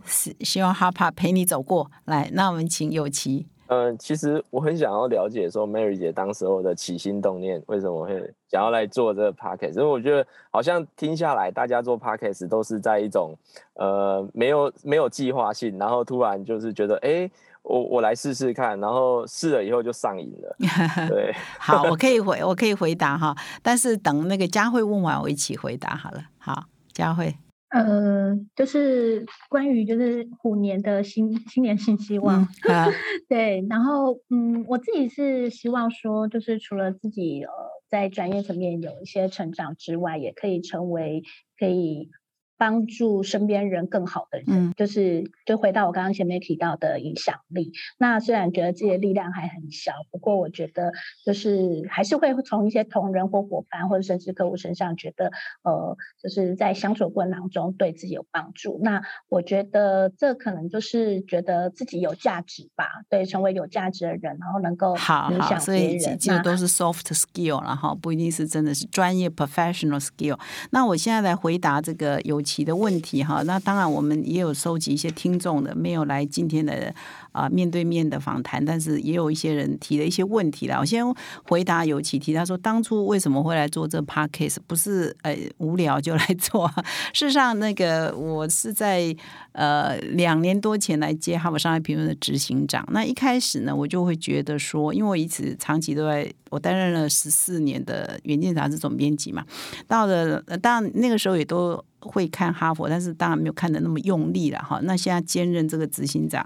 是希望哈帕陪你走过来。那我们请有奇。嗯，其实我很想要了解说，Mary 姐当时候的起心动念，为什么会想要来做这个 podcast？因为我觉得好像听下来，大家做 podcast 都是在一种呃没有没有计划性，然后突然就是觉得，哎，我我来试试看，然后试了以后就上瘾了。对，好，我可以回，我可以回答哈，但是等那个佳慧问完，我一起回答好了。好，佳慧。嗯，就是关于就是虎年的新新年新希望，对，然后嗯，我自己是希望说，就是除了自己呃在专业层面有一些成长之外，也可以成为可以。帮助身边人更好的人，就是就回到我刚刚前面提到的影响力。那虽然觉得自己的力量还很小，不过我觉得就是还是会从一些同仁或伙伴，或者甚至客户身上，觉得呃，就是在相处过程当中对自己有帮助。那我觉得这可能就是觉得自己有价值吧，对，成为有价值的人，然后能够好好，所以其实都是 soft skill，然后不一定是真的是专业 professional skill。那我现在来回答这个有。提的问题哈，那当然我们也有收集一些听众的没有来今天的啊面对面的访谈，但是也有一些人提了一些问题啦。我先回答有其提，他说当初为什么会来做这 podcast？不是呃无聊就来做，事实上那个我是在呃两年多前来接哈佛商业评论的执行长。那一开始呢，我就会觉得说，因为我一直长期都在，我担任了十四年的《远见》杂志总编辑嘛，到了当然那个时候也都。会看哈佛，但是当然没有看的那么用力了哈。那现在兼任这个执行长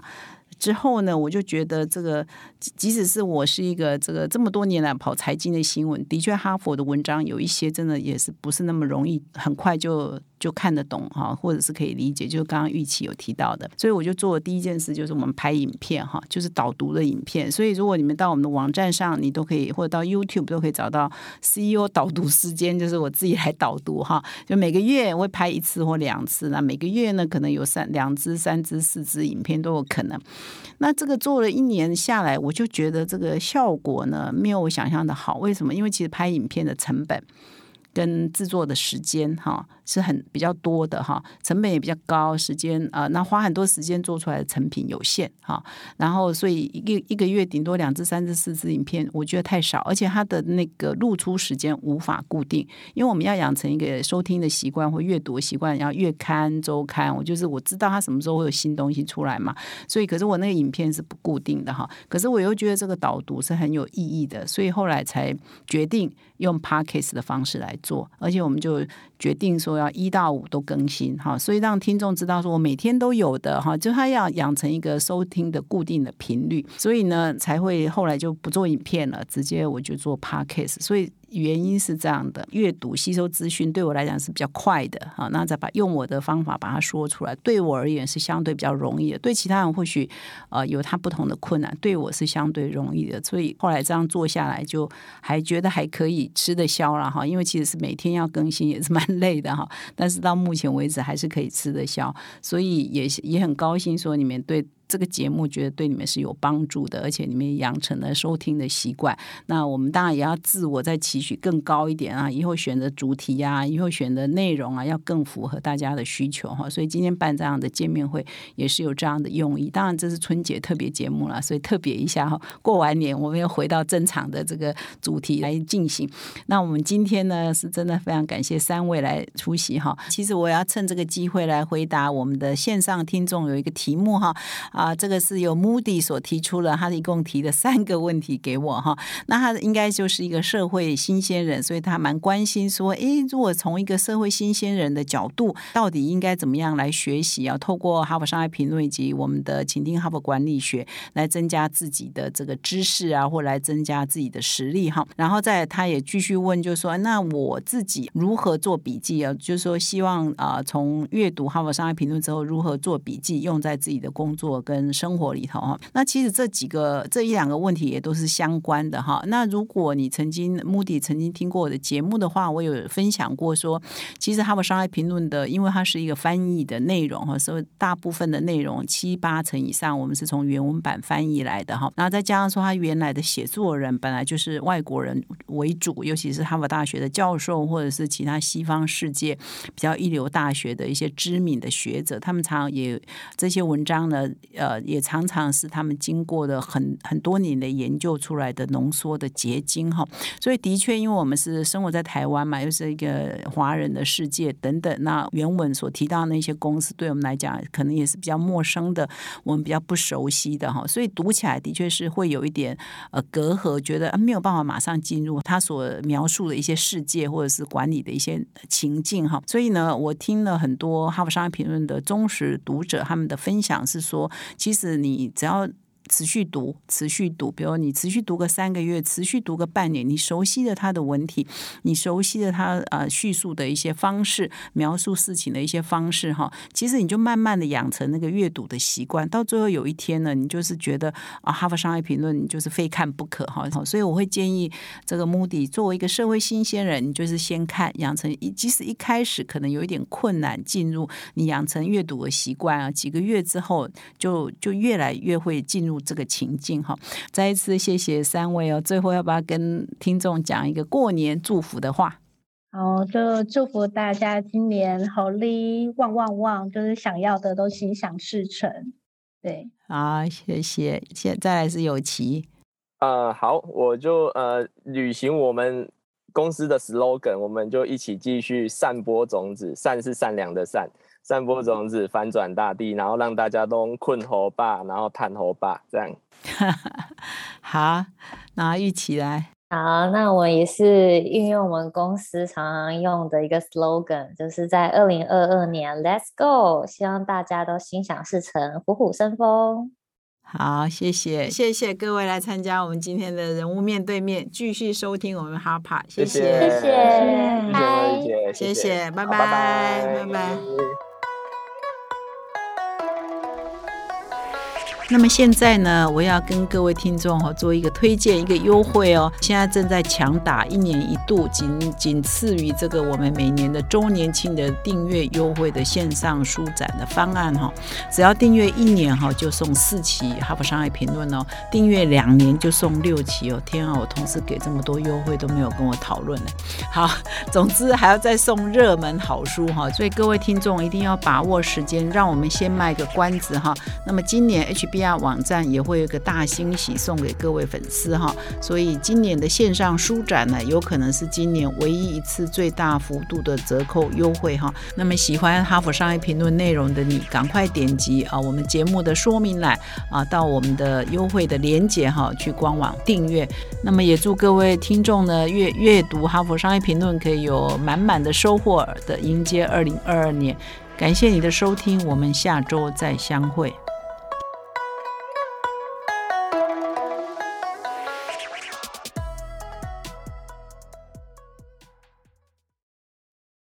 之后呢，我就觉得这个即使是我是一个这个这么多年来跑财经的新闻，的确哈佛的文章有一些真的也是不是那么容易，很快就。就看得懂哈，或者是可以理解，就是刚刚玉琪有提到的，所以我就做第一件事就是我们拍影片哈，就是导读的影片。所以如果你们到我们的网站上，你都可以，或者到 YouTube 都可以找到 CEO 导读时间，就是我自己来导读哈。就每个月我会拍一次或两次，那每个月呢可能有三两支、三支、四支影片都有可能。那这个做了一年下来，我就觉得这个效果呢没有我想象的好。为什么？因为其实拍影片的成本跟制作的时间哈。是很比较多的哈，成本也比较高，时间啊，那花很多时间做出来的成品有限哈，然后所以一个一个月顶多两至三至四支影片，我觉得太少，而且它的那个露出时间无法固定，因为我们要养成一个收听的习惯或阅读习惯，要月刊、周刊，我就是我知道它什么时候会有新东西出来嘛，所以可是我那个影片是不固定的哈，可是我又觉得这个导读是很有意义的，所以后来才决定用 podcast 的方式来做，而且我们就决定说。要一到五都更新哈，所以让听众知道说我每天都有的哈，就他要养成一个收听的固定的频率，所以呢才会后来就不做影片了，直接我就做 podcast，所以。原因是这样的，阅读吸收资讯对我来讲是比较快的，哈，那再把用我的方法把它说出来，对我而言是相对比较容易的。对其他人或许呃有他不同的困难，对我是相对容易的。所以后来这样做下来，就还觉得还可以吃得消了哈。因为其实是每天要更新，也是蛮累的哈。但是到目前为止还是可以吃得消，所以也也很高兴说你们对。这个节目觉得对你们是有帮助的，而且你们养成了收听的习惯。那我们当然也要自我再期许更高一点啊！以后选择主题啊，以后选择内容啊，要更符合大家的需求哈。所以今天办这样的见面会也是有这样的用意。当然这是春节特别节目了，所以特别一下哈。过完年我们要回到正常的这个主题来进行。那我们今天呢是真的非常感谢三位来出席哈。其实我要趁这个机会来回答我们的线上听众有一个题目哈。啊，这个是由 Moody 所提出了，他一共提的三个问题给我哈。那他应该就是一个社会新鲜人，所以他蛮关心说，诶，如果从一个社会新鲜人的角度，到底应该怎么样来学习啊？透过哈佛商业评论以及我们的请听哈佛管理学来增加自己的这个知识啊，或来增加自己的实力哈。然后再他也继续问，就是说，那我自己如何做笔记啊？就是说，希望啊，从阅读哈佛商业评论之后，如何做笔记，用在自己的工作。跟生活里头哈，那其实这几个这一两个问题也都是相关的哈。那如果你曾经目的曾经听过我的节目的话，我有分享过说，其实哈佛商业评论的，因为它是一个翻译的内容哈，所以大部分的内容七八成以上我们是从原文版翻译来的哈。然后再加上说，他原来的写作人本来就是外国人为主，尤其是哈佛大学的教授或者是其他西方世界比较一流大学的一些知名的学者，他们常也这些文章呢。呃，也常常是他们经过的很很多年的研究出来的浓缩的结晶哈，所以的确，因为我们是生活在台湾嘛，又是一个华人的世界等等，那原文所提到那些公司，对我们来讲，可能也是比较陌生的，我们比较不熟悉的哈，所以读起来的确是会有一点呃隔阂，觉得没有办法马上进入他所描述的一些世界或者是管理的一些情境哈，所以呢，我听了很多哈佛商业评论的忠实读者他们的分享是说。其实你只要。持续读，持续读，比如你持续读个三个月，持续读个半年，你熟悉了他的文体，你熟悉了他呃叙述的一些方式，描述事情的一些方式哈，其实你就慢慢的养成那个阅读的习惯，到最后有一天呢，你就是觉得啊，哈佛商业评论你就是非看不可哈，所以我会建议这个目的作为一个社会新鲜人，你就是先看，养成一即使一开始可能有一点困难进入，你养成阅读的习惯啊，几个月之后就就越来越会进入。这个情境哈，再一次谢谢三位哦。最后要不要跟听众讲一个过年祝福的话？好，就祝福大家今年好利旺旺旺，就是想要的都心想事成。对，好，谢谢。现再来是有奇。呃，好，我就呃履行我们公司的 slogan，我们就一起继续散播种子，善是善良的善，散播种子，翻转大地，然后让大家都困猴吧，然后探猴吧，这样。好，那一起来。好，那我也是运用我们公司常常用的一个 slogan，就是在二零二二年，Let's go，希望大家都心想事成，虎虎生风。好，谢谢，谢谢各位来参加我们今天的人物面对面，继续收听我们哈帕，谢谢，谢谢，谢，谢谢，拜拜，拜拜。那么现在呢，我要跟各位听众哈做一个推荐，一个优惠哦。现在正在强打一年一度，仅仅次于这个我们每年的周年庆的订阅优惠的线上书展的方案哈。只要订阅一年哈，就送四期《哈佛商业评论》哦；订阅两年就送六期哦。天啊，我同事给这么多优惠都没有跟我讨论呢。好，总之还要再送热门好书哈，所以各位听众一定要把握时间，让我们先卖个关子哈。那么今年 HB。网站也会有个大惊喜送给各位粉丝哈，所以今年的线上书展呢，有可能是今年唯一一次最大幅度的折扣优惠哈。那么喜欢哈佛商业评论内容的你，赶快点击啊我们节目的说明栏啊，到我们的优惠的链接哈，去官网订阅。那么也祝各位听众呢，阅阅读哈佛商业评论可以有满满的收获的迎接二零二二年。感谢你的收听，我们下周再相会。